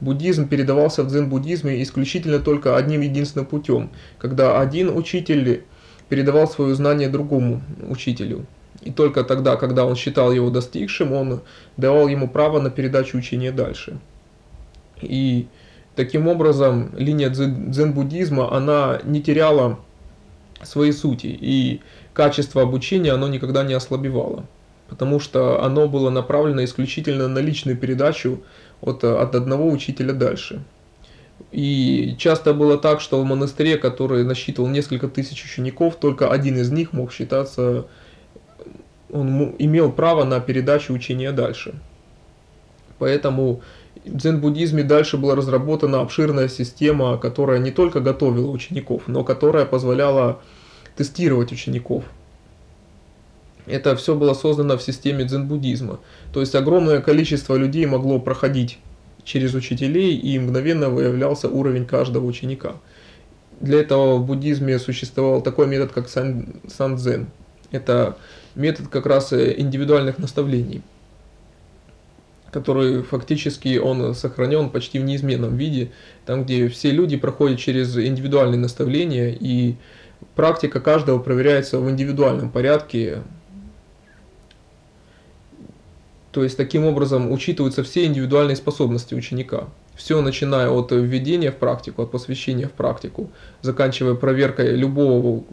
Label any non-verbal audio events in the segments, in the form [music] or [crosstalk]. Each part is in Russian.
буддизм передавался в дзен-буддизме исключительно только одним единственным путем, когда один учитель передавал свое знание другому учителю. И только тогда, когда он считал его достигшим, он давал ему право на передачу учения дальше. И таким образом линия дзен-буддизма, она не теряла своей сути, и качество обучения оно никогда не ослабевало, потому что оно было направлено исключительно на личную передачу от, от одного учителя дальше. И часто было так, что в монастыре, который насчитывал несколько тысяч учеников, только один из них мог считаться, он имел право на передачу учения дальше. Поэтому в дзен-буддизме дальше была разработана обширная система, которая не только готовила учеников, но которая позволяла тестировать учеников. Это все было создано в системе дзен-буддизма. То есть огромное количество людей могло проходить через учителей и мгновенно выявлялся уровень каждого ученика. Для этого в буддизме существовал такой метод, как сан, сан Это метод как раз индивидуальных наставлений, который фактически он сохранен почти в неизменном виде, там где все люди проходят через индивидуальные наставления и практика каждого проверяется в индивидуальном порядке. То есть таким образом учитываются все индивидуальные способности ученика. Все начиная от введения в практику, от посвящения в практику, заканчивая проверкой любого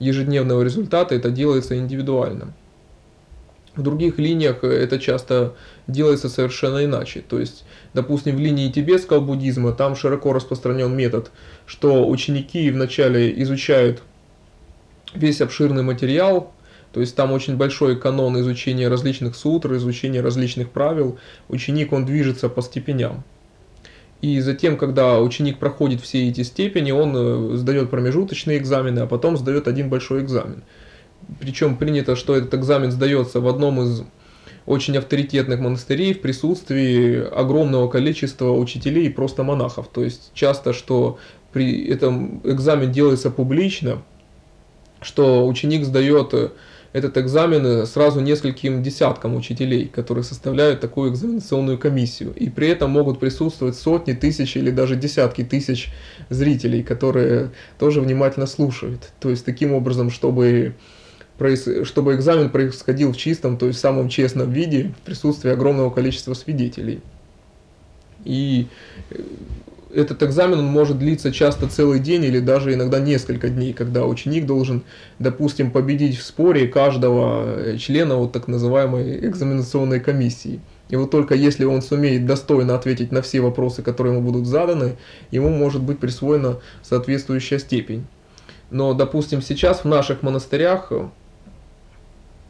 ежедневного результата, это делается индивидуально. В других линиях это часто делается совершенно иначе. То есть, допустим, в линии тибетского буддизма там широко распространен метод, что ученики вначале изучают весь обширный материал, то есть там очень большой канон изучения различных сутр, изучения различных правил. Ученик, он движется по степеням. И затем, когда ученик проходит все эти степени, он э, сдает промежуточные экзамены, а потом сдает один большой экзамен. Причем принято, что этот экзамен сдается в одном из очень авторитетных монастырей в присутствии огромного количества учителей и просто монахов. То есть часто, что при этом экзамен делается публично, что ученик сдает э, этот экзамен э, сразу нескольким десяткам учителей, которые составляют такую экзаменационную комиссию. И при этом могут присутствовать сотни, тысячи или даже десятки тысяч зрителей, которые тоже внимательно слушают. То есть таким образом, чтобы, чтобы экзамен происходил в чистом, то есть самом честном виде, в присутствии огромного количества свидетелей. И э, этот экзамен он может длиться часто целый день или даже иногда несколько дней, когда ученик должен, допустим, победить в споре каждого э, члена вот так называемой экзаменационной комиссии. И вот только если он сумеет достойно ответить на все вопросы, которые ему будут заданы, ему может быть присвоена соответствующая степень. Но, допустим, сейчас в наших монастырях, э,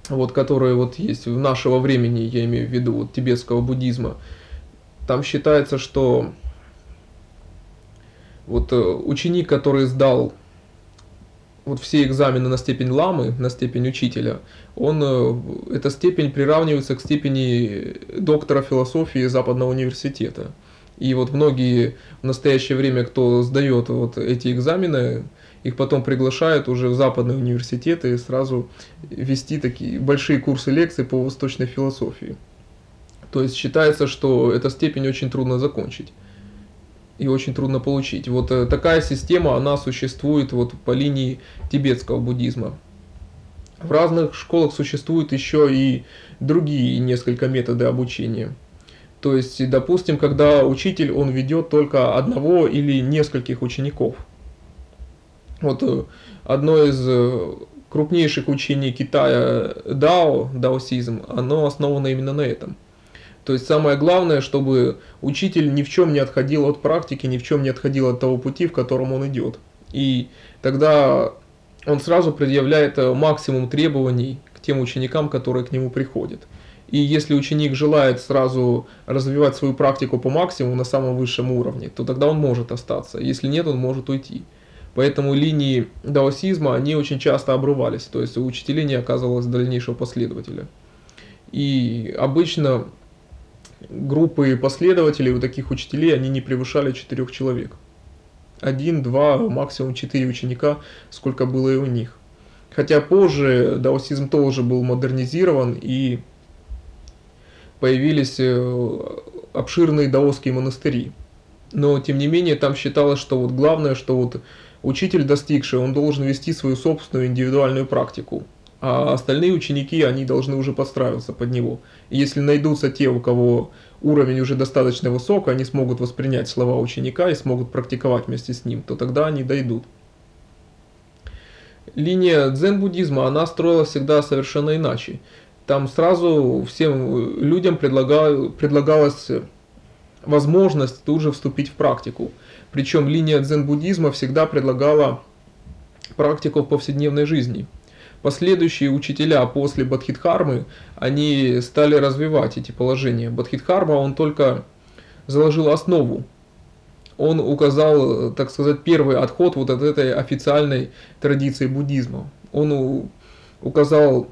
вот, которые вот есть в нашего времени, я имею в виду вот, тибетского буддизма, там считается, что вот э, ученик, который сдал вот все экзамены на степень ламы, на степень учителя, он, э, эта степень приравнивается к степени доктора философии Западного университета. И вот многие в настоящее время, кто сдает вот эти экзамены, их потом приглашают уже в западные университеты и сразу вести такие большие курсы лекций по восточной философии. То есть считается, что эта степень очень трудно закончить и очень трудно получить. Вот э, такая система, она существует вот по линии тибетского буддизма. В разных школах существуют еще и другие несколько методы обучения. То есть, допустим, когда учитель, он ведет только одного или нескольких учеников. Вот э, одно из э, крупнейших учений Китая, дао, даосизм, оно основано именно на этом. То есть самое главное, чтобы учитель ни в чем не отходил от практики, ни в чем не отходил от того пути, в котором он идет. И тогда он сразу предъявляет э, максимум требований к тем ученикам, которые к нему приходят. И если ученик желает сразу развивать свою практику по максимуму на самом высшем уровне, то тогда он может остаться. Если нет, он может уйти. Поэтому линии даосизма, они очень часто обрывались, то есть у учителей не оказывалось дальнейшего последователя. И обычно группы последователей у таких учителей, они не превышали четырех человек. Один, два, максимум четыре ученика, сколько было и у них. Хотя позже даосизм тоже был модернизирован и появились э, обширные даосские монастыри. но тем не менее там считалось, что вот главное, что вот учитель достигший, он должен вести свою собственную индивидуальную практику, а остальные ученики, они должны уже подстраиваться под него. И если найдутся те, у кого уровень уже достаточно высок, они смогут воспринять слова ученика и смогут практиковать вместе с ним, то тогда они дойдут. Линия дзен-буддизма, она строилась всегда совершенно иначе. Там сразу всем людям предлагалась возможность тут же вступить в практику. Причем линия дзен-буддизма всегда предлагала практику в повседневной жизни. Последующие учителя после Бадхидхармы, они стали развивать эти положения. Бадхидхарма, он только заложил основу. Он указал, так сказать, первый отход вот от этой официальной традиции буддизма. Он указал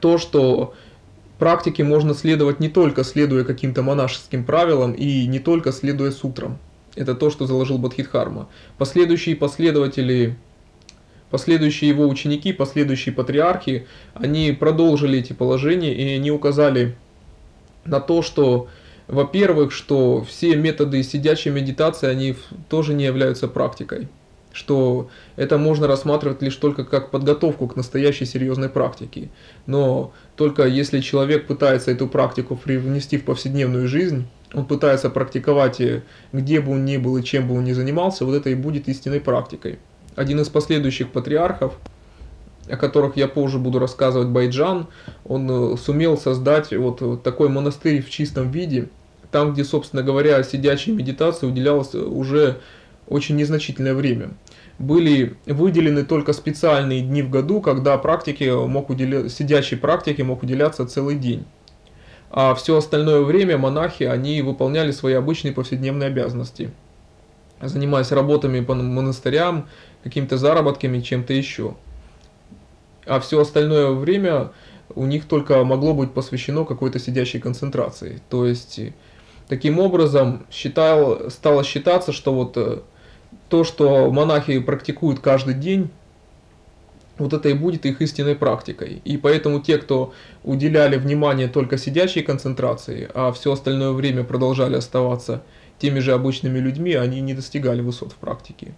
то, что практике можно следовать не только следуя каким-то монашеским правилам и не только следуя сутрам. Это то, что заложил Бадхидхарма. Последующие последователи, последующие его ученики, последующие патриархи, они продолжили эти положения и они указали на то, что, во-первых, что все методы сидячей медитации, они тоже не являются практикой что это можно рассматривать лишь только как подготовку к настоящей серьезной практике. Но только если человек пытается эту практику привнести в повседневную жизнь, он пытается практиковать, где бы он ни был и чем бы он ни занимался, вот это и будет истинной практикой. Один из последующих патриархов, о которых я позже буду рассказывать, Байджан, он э, сумел создать вот такой монастырь в чистом виде, там, где, собственно говоря, сидячей медитации уделялось уже очень незначительное время. Были выделены только специальные дни в году, когда практике мог уделя... сидячей практике мог уделяться целый день. А все остальное время монахи, они выполняли свои обычные повседневные обязанности, занимаясь работами по монастырям, какими-то заработками, чем-то еще. А все остальное время у них только могло быть посвящено какой-то сидящей концентрации. То есть, таким образом, считал, стало считаться, что вот э, то, что монахи практикуют каждый день, вот это и будет их истинной практикой. И поэтому те, кто уделяли внимание только сидящей концентрации, а все остальное время продолжали оставаться теми же обычными людьми, они не достигали высот в практике.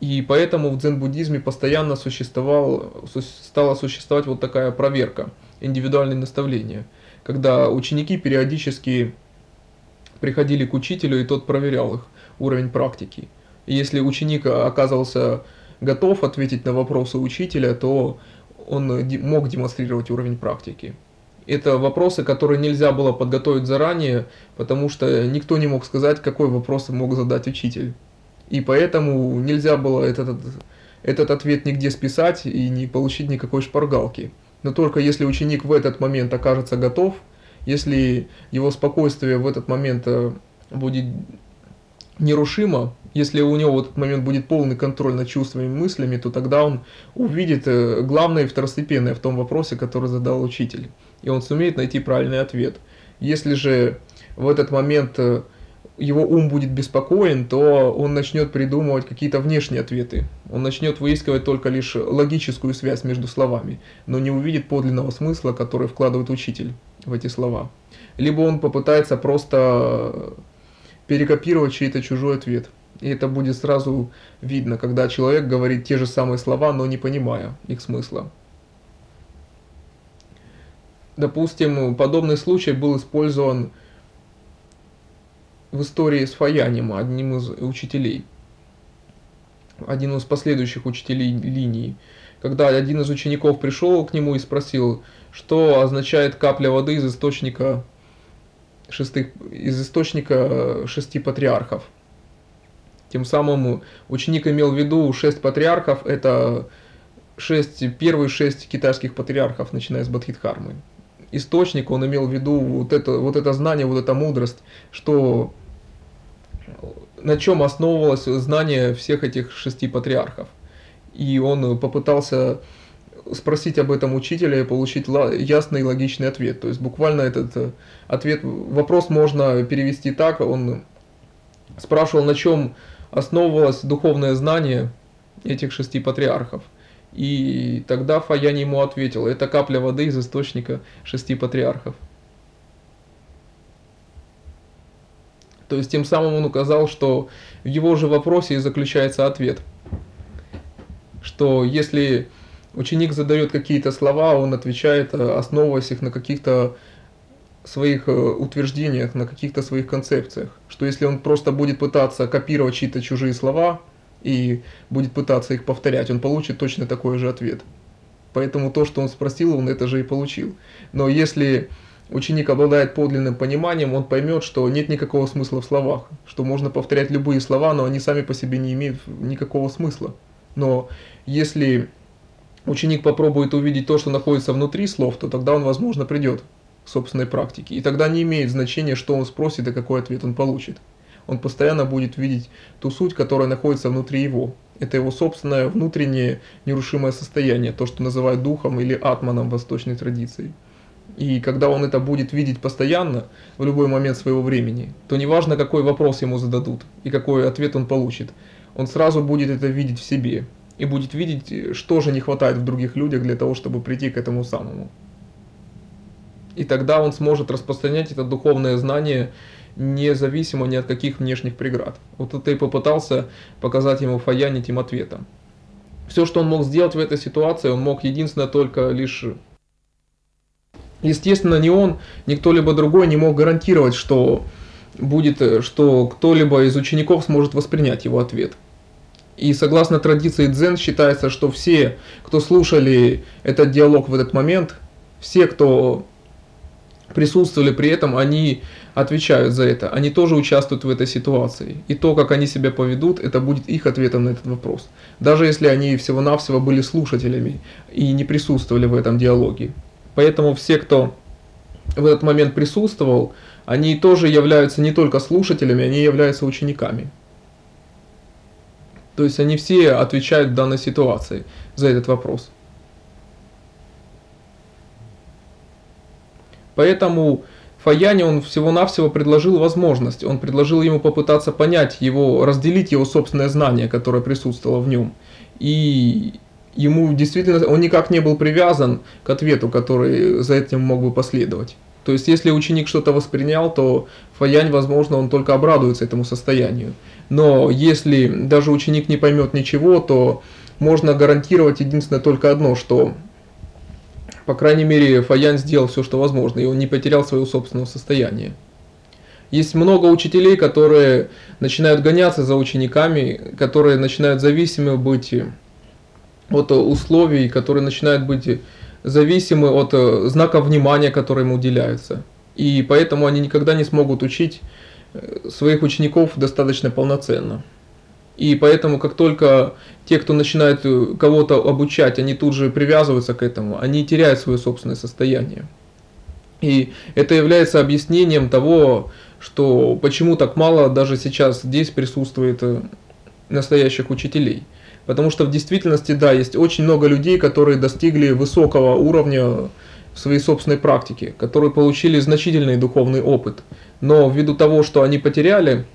И поэтому в дзен-буддизме постоянно существовал, стала существовать вот такая проверка, индивидуальные наставления, когда ученики периодически приходили к учителю, и тот проверял их уровень практики. Если ученик оказывался готов ответить на вопросы учителя, то он мог демонстрировать уровень практики. Это вопросы, которые нельзя было подготовить заранее, потому что никто не мог сказать, какой вопрос мог задать учитель. И поэтому нельзя было этот, этот ответ нигде списать и не получить никакой шпаргалки. Но только если ученик в этот момент окажется готов, если его спокойствие в этот момент э, будет нерушимо, если у него в этот момент будет полный контроль над чувствами и мыслями, то тогда он увидит э, главное и второстепенное в том вопросе, который задал учитель. И он сумеет найти правильный ответ. Если же в этот момент э, его ум будет беспокоен, то он начнет придумывать какие-то внешние ответы. Он начнет выискивать только лишь логическую связь между словами, но не увидит подлинного смысла, который вкладывает учитель в эти слова. Либо он попытается просто перекопировать чей-то чужой ответ. И это будет сразу видно, когда человек говорит те же самые слова, но не понимая их смысла. Допустим, подобный случай был использован в истории с Фаянием, одним из учителей, один из последующих учителей линии. Когда один из учеников пришел к нему и спросил, что означает капля воды из источника, шестых, из источника шести патриархов – тем самым ученик имел в виду шесть патриархов, это шесть, первые шесть китайских патриархов, начиная с Бадхидхармы. Источник, он имел в виду вот это, вот это знание, вот эта мудрость, что на чем основывалось знание всех этих шести патриархов. И он попытался спросить об этом учителя и получить ясный и логичный ответ. То есть буквально этот ответ, вопрос можно перевести так, он спрашивал, на чем основывалось духовное знание этих шести патриархов. И тогда Фаяни ему ответил, это капля воды из источника шести патриархов. То есть тем самым он указал, что в его же вопросе и заключается ответ. Что если ученик задает какие-то слова, он отвечает, э, основываясь их на каких-то своих э, утверждениях, на каких-то своих концепциях. Что если он просто будет пытаться копировать чьи-то чужие слова и будет пытаться их повторять, он получит точно такой же ответ. Поэтому то, что он спросил, он это же и получил. Но если ученик обладает подлинным пониманием, он поймет, что нет никакого смысла в словах, что можно повторять любые слова, но они сами по себе не имеют никакого смысла. Но если ученик попробует увидеть то, что находится внутри слов, то тогда он, возможно, придет к собственной практике. И тогда не имеет значения, что он спросит и какой ответ он получит. Он постоянно будет видеть ту суть, которая находится внутри его. Это его собственное внутреннее нерушимое состояние, то, что называют духом или атманом восточной традиции. И когда он это будет видеть постоянно, в любой момент своего времени, то неважно, какой вопрос ему зададут и какой ответ он получит, он сразу будет это видеть в себе и будет видеть, что же не хватает в других людях для того, чтобы прийти к этому самому. И тогда он сможет распространять это духовное знание независимо ни от каких внешних преград. Вот это и попытался показать ему Фаян этим ответом. Все, что он мог сделать в этой ситуации, он мог единственно только лишь Естественно, ни он, ни кто-либо другой не мог гарантировать, что будет, что кто-либо из учеников сможет воспринять его ответ. И согласно традиции дзен считается, что все, кто слушали этот диалог в этот момент, все, кто присутствовали при этом, они отвечают за это, они тоже участвуют в этой ситуации. И то, как они себя поведут, это будет их ответом на этот вопрос. Даже если они всего-навсего были слушателями и не присутствовали в этом диалоге. Поэтому все, кто в этот момент присутствовал, они тоже являются не только слушателями, они являются учениками. То есть они все отвечают в данной ситуации за этот вопрос. Поэтому Фаяне он всего-навсего предложил возможность, он предложил ему попытаться понять его, разделить его собственное знание, которое присутствовало в нем, и ему действительно, он никак не был привязан к ответу, который за этим мог бы последовать. То есть, если ученик что-то воспринял, то Фаянь, возможно, он только обрадуется этому состоянию. Но если даже ученик не поймет ничего, то можно гарантировать единственное только одно, что, по крайней мере, Фаянь сделал все, что возможно, и он не потерял своего собственного состояния. Есть много учителей, которые начинают гоняться за учениками, которые начинают зависимы быть от условий, которые начинают быть зависимы от э, знаков внимания, которые им уделяются. И поэтому они никогда не смогут учить э, своих учеников достаточно полноценно. И поэтому, как только те, кто начинает э, кого-то обучать, они тут же привязываются к этому, они теряют свое собственное состояние. И это является объяснением того, что почему так мало даже сейчас здесь присутствует настоящих учителей. Потому что в действительности, да, есть очень много людей, которые достигли высокого уровня в своей собственной практике, которые получили значительный духовный опыт. Но ввиду того, что они потеряли,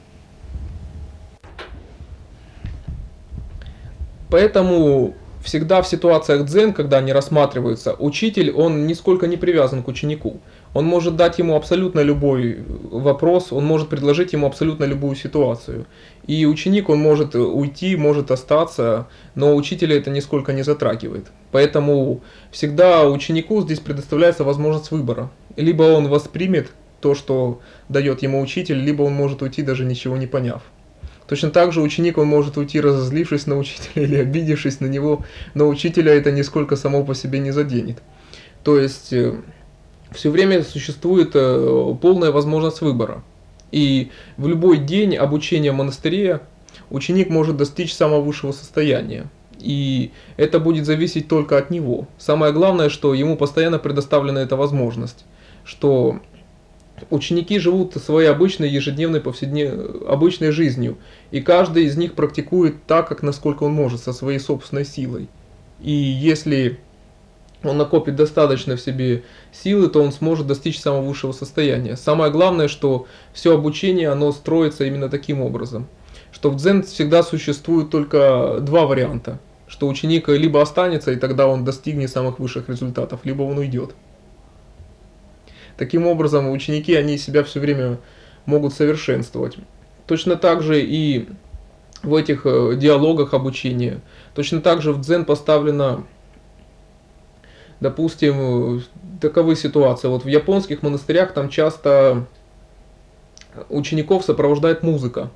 поэтому всегда в ситуациях дзен, когда они рассматриваются, учитель, он нисколько не привязан к ученику. Он может дать ему абсолютно любой вопрос, он может предложить ему абсолютно любую ситуацию. И ученик, он может уйти, может остаться, но учителя это нисколько не затрагивает. Поэтому всегда ученику здесь предоставляется возможность выбора. Либо он воспримет то, что дает ему учитель, либо он может уйти, даже ничего не поняв. Точно так же ученик, он может уйти, разозлившись на учителя или обидевшись на него, но учителя это нисколько само по себе не заденет. То есть э, все время существует э, полная возможность выбора. И в любой день обучения в монастыре ученик может достичь самого высшего состояния. И это будет зависеть только от него. Самое главное, что ему постоянно предоставлена эта возможность, что ученики живут своей обычной ежедневной повседневной обычной жизнью, и каждый из них практикует так, как насколько он может, со своей собственной силой. И если он накопит достаточно в себе силы, то он сможет достичь самого высшего состояния. Самое главное, что все обучение, оно строится именно таким образом. Что в дзен всегда существует только два варианта. Что ученик либо останется, и тогда он достигнет самых высших результатов, либо он уйдет. Таким образом, ученики, они себя все время могут совершенствовать. Точно так же и в этих э, диалогах обучения. Точно так же в дзен поставлена, допустим, таковы ситуации. Вот в японских монастырях там часто учеников сопровождает музыка.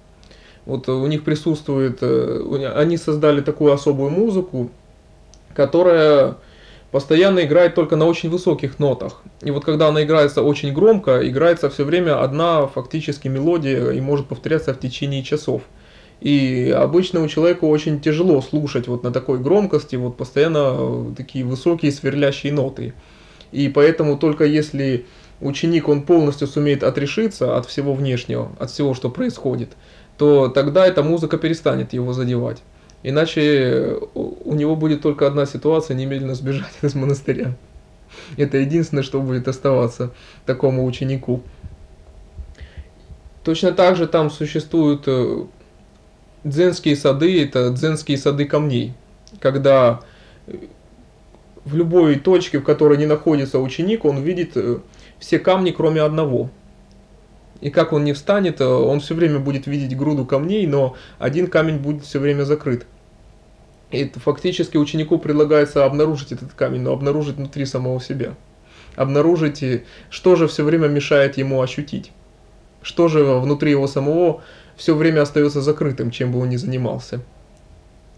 Вот у них присутствует, э, они создали такую особую музыку, которая постоянно играет только на очень высоких нотах. И вот когда она играется очень громко, играется все время одна фактически мелодия и может повторяться в течение часов. И обычному человеку очень тяжело слушать вот на такой громкости вот постоянно такие высокие сверлящие ноты. И поэтому только если ученик он полностью сумеет отрешиться от всего внешнего, от всего, что происходит, то тогда эта музыка перестанет его задевать. Иначе у него будет только одна ситуация, немедленно сбежать из монастыря. Это единственное, что будет оставаться такому ученику. Точно так же там существуют э, дзенские сады, это дзенские сады камней, когда в любой точке, в которой не находится ученик, он видит э, все камни, кроме одного. И как он не встанет, э, он все время будет видеть груду камней, но один камень будет все время закрыт. И фактически ученику предлагается обнаружить этот камень, но обнаружить внутри самого себя. Обнаружить, что же все время мешает ему ощутить. Что же внутри его самого все время остается закрытым, чем бы он ни занимался.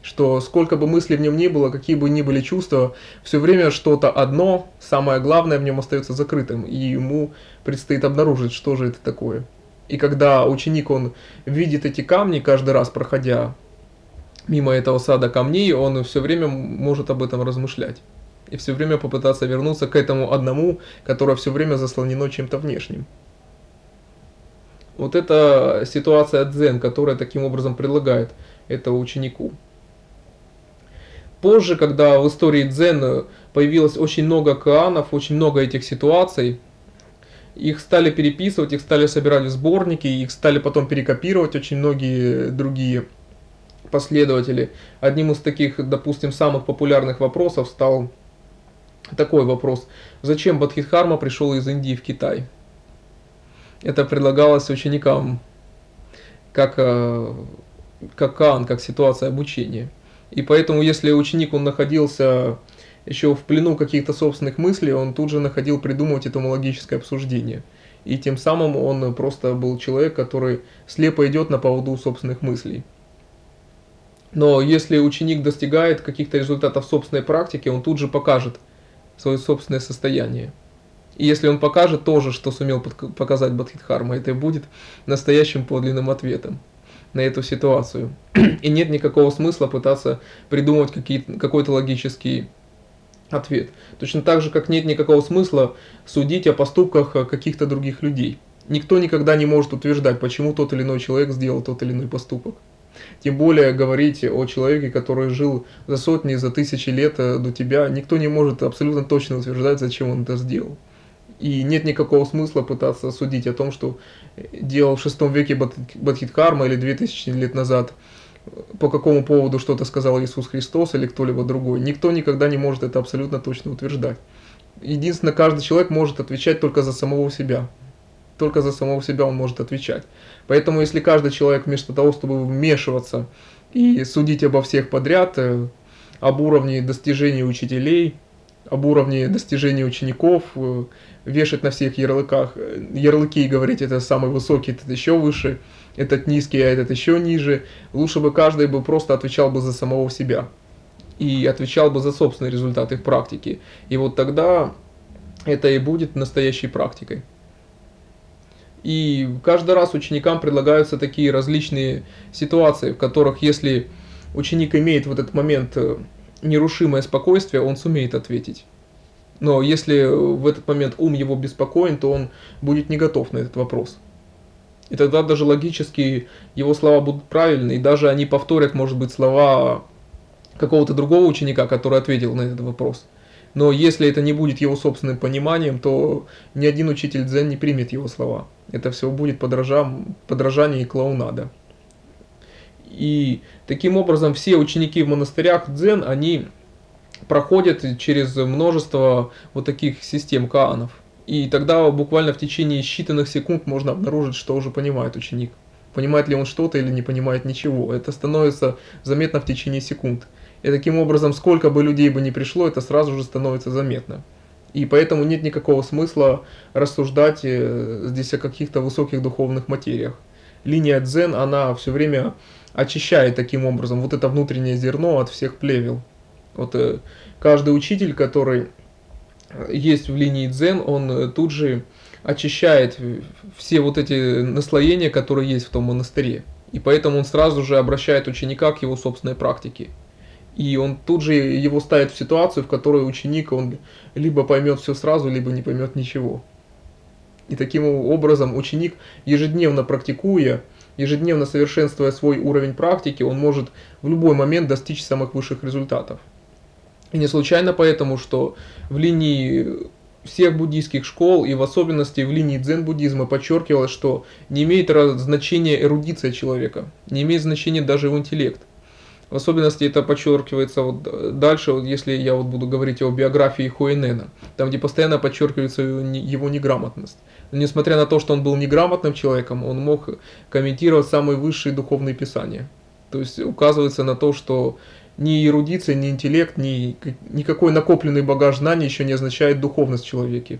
Что сколько бы мыслей в нем ни было, какие бы ни были чувства, все время что-то одно, самое главное в нем остается закрытым, и ему предстоит обнаружить, что же это такое. И когда ученик, он видит эти камни каждый раз, проходя мимо этого сада камней, он все время может об этом размышлять. И все время попытаться вернуться к этому одному, которое все время заслонено чем-то внешним. Вот это ситуация дзен, которая таким образом предлагает это ученику. Позже, когда в истории дзен появилось очень много каанов, очень много этих ситуаций, их стали переписывать, их стали собирать в сборники, их стали потом перекопировать очень многие другие последователи. Одним из таких, допустим, самых популярных вопросов стал такой вопрос. Зачем Бадхидхарма пришел из Индии в Китай? это предлагалось ученикам как, э, как кан, как ситуация обучения. И поэтому, если ученик он находился еще в плену каких-то собственных мыслей, он тут же находил придумывать этомологическое обсуждение. И тем самым он просто был человек, который слепо идет на поводу собственных мыслей. Но если ученик достигает каких-то результатов собственной практики, он тут же покажет свое собственное состояние. И если он покажет тоже, что сумел показать Бадхидхарма, это и будет настоящим подлинным ответом на эту ситуацию. И нет никакого смысла пытаться придумывать какой-то логический ответ. Точно так же, как нет никакого смысла судить о поступках каких-то других людей. Никто никогда не может утверждать, почему тот или иной человек сделал тот или иной поступок. Тем более говорить о человеке, который жил за сотни, за тысячи лет э, до тебя, никто не может абсолютно точно утверждать, зачем он это сделал. И нет никакого смысла пытаться судить о том, что делал в шестом веке Бадхидхарма или 2000 лет назад, по какому поводу что-то сказал Иисус Христос или кто-либо другой. Никто никогда не может это абсолютно точно утверждать. Единственное, каждый человек может отвечать только за самого себя. Только за самого себя он может отвечать. Поэтому если каждый человек вместо того, чтобы вмешиваться и судить обо всех подряд, э, об уровне достижений учителей, об уровне достижений учеников, э, вешать на всех ярлыках, ярлыки и говорить, это самый высокий, этот еще выше, этот низкий, а этот еще ниже. Лучше бы каждый бы просто отвечал бы за самого себя и отвечал бы за собственные результаты в практике. И вот тогда это и будет настоящей практикой. И каждый раз ученикам предлагаются такие различные ситуации, в которых если ученик имеет в этот момент э, нерушимое спокойствие, он сумеет ответить. Но если в этот момент ум его беспокоен, то он будет не готов на этот вопрос. И тогда даже логически его слова будут правильны, и даже они повторят, может быть, слова какого-то другого ученика, который ответил на этот вопрос. Но если это не будет его собственным пониманием, то ни один учитель дзен не примет его слова. Это все будет подражам, подражание и клоунада. И таким образом все ученики в монастырях дзен, они проходят через множество вот таких систем каанов. И тогда буквально в течение считанных секунд можно обнаружить, что уже понимает ученик. Понимает ли он что-то или не понимает ничего. Это становится заметно в течение секунд. И таким образом, сколько бы людей бы ни пришло, это сразу же становится заметно. И поэтому нет никакого смысла рассуждать э, здесь о каких-то высоких духовных материях. Линия дзен, она все время очищает таким образом вот это внутреннее зерно от всех плевел. Вот э, каждый учитель, который есть в линии дзен, он э, тут же очищает все вот эти наслоения, которые есть в том монастыре. И поэтому он сразу же обращает ученика к его собственной практике. И он тут же его ставит в ситуацию, в которой ученик, он либо поймет все сразу, либо не поймет ничего. И таким образом ученик, ежедневно практикуя, ежедневно совершенствуя свой уровень практики, он может в любой момент достичь самых высших результатов. И не случайно поэтому, что в линии всех буддийских школ и в особенности в линии дзен-буддизма подчеркивалось, что не имеет значения эрудиция человека, не имеет значения даже его интеллект. В особенности это подчеркивается вот дальше, вот если я вот буду говорить о биографии Хуэнена, там где постоянно подчеркивается его неграмотность. Несмотря на то, что он был неграмотным человеком, он мог комментировать самые высшие духовные писания. То есть указывается на то, что ни эрудиция, ни интеллект, ни никакой накопленный багаж знаний еще не означает духовность в человеке.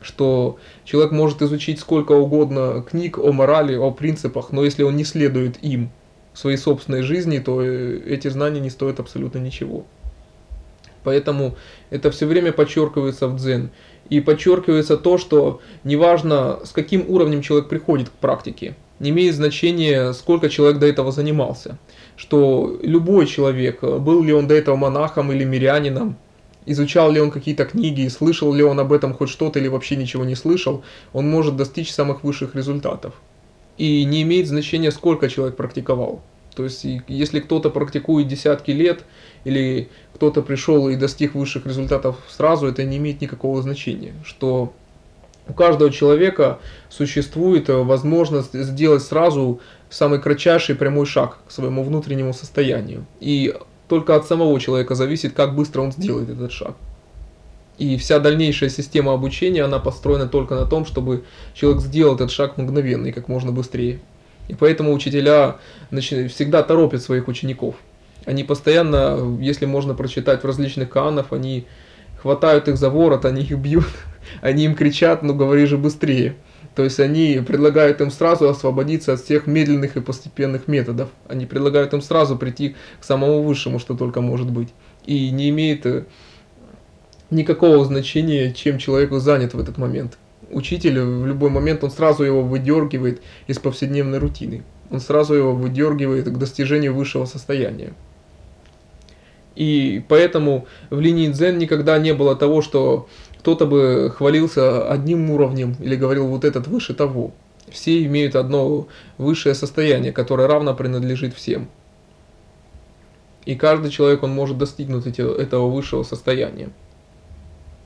Что человек может изучить сколько угодно книг о морали, о принципах, но если он не следует им, в своей собственной жизни, то э, эти знания не стоят абсолютно ничего. Поэтому это все время подчеркивается в дзен. И подчеркивается то, что неважно, с каким уровнем человек приходит к практике, не имеет значения, сколько человек до этого занимался. Что любой человек, был ли он до этого монахом или мирянином, изучал ли он какие-то книги, слышал ли он об этом хоть что-то или вообще ничего не слышал, он может достичь самых высших результатов. И не имеет значения, сколько человек практиковал. То есть, если кто-то практикует десятки лет, или кто-то пришел и достиг высших результатов сразу, это не имеет никакого значения. Что у каждого человека существует возможность сделать сразу самый кратчайший прямой шаг к своему внутреннему состоянию. И только от самого человека зависит, как быстро он сделает этот шаг. И вся дальнейшая система обучения, она построена только на том, чтобы человек сделал этот шаг мгновенно и как можно быстрее. И поэтому учителя всегда торопят своих учеников. Они постоянно, если можно прочитать в различных канах, они хватают их за ворот, они их бьют, [laughs] они им кричат, ну говори же быстрее. То есть они предлагают им сразу освободиться от всех медленных и постепенных методов. Они предлагают им сразу прийти к самому высшему, что только может быть. И не имеет э, никакого значения, чем человек занят в этот момент. Учитель в любой момент, он сразу его выдергивает из повседневной рутины. Он сразу его выдергивает к достижению высшего состояния. И поэтому в линии дзен никогда не было того, что кто-то бы хвалился одним уровнем или говорил вот этот выше того. Все имеют одно высшее состояние, которое равно принадлежит всем. И каждый человек, он может достигнуть этого высшего состояния.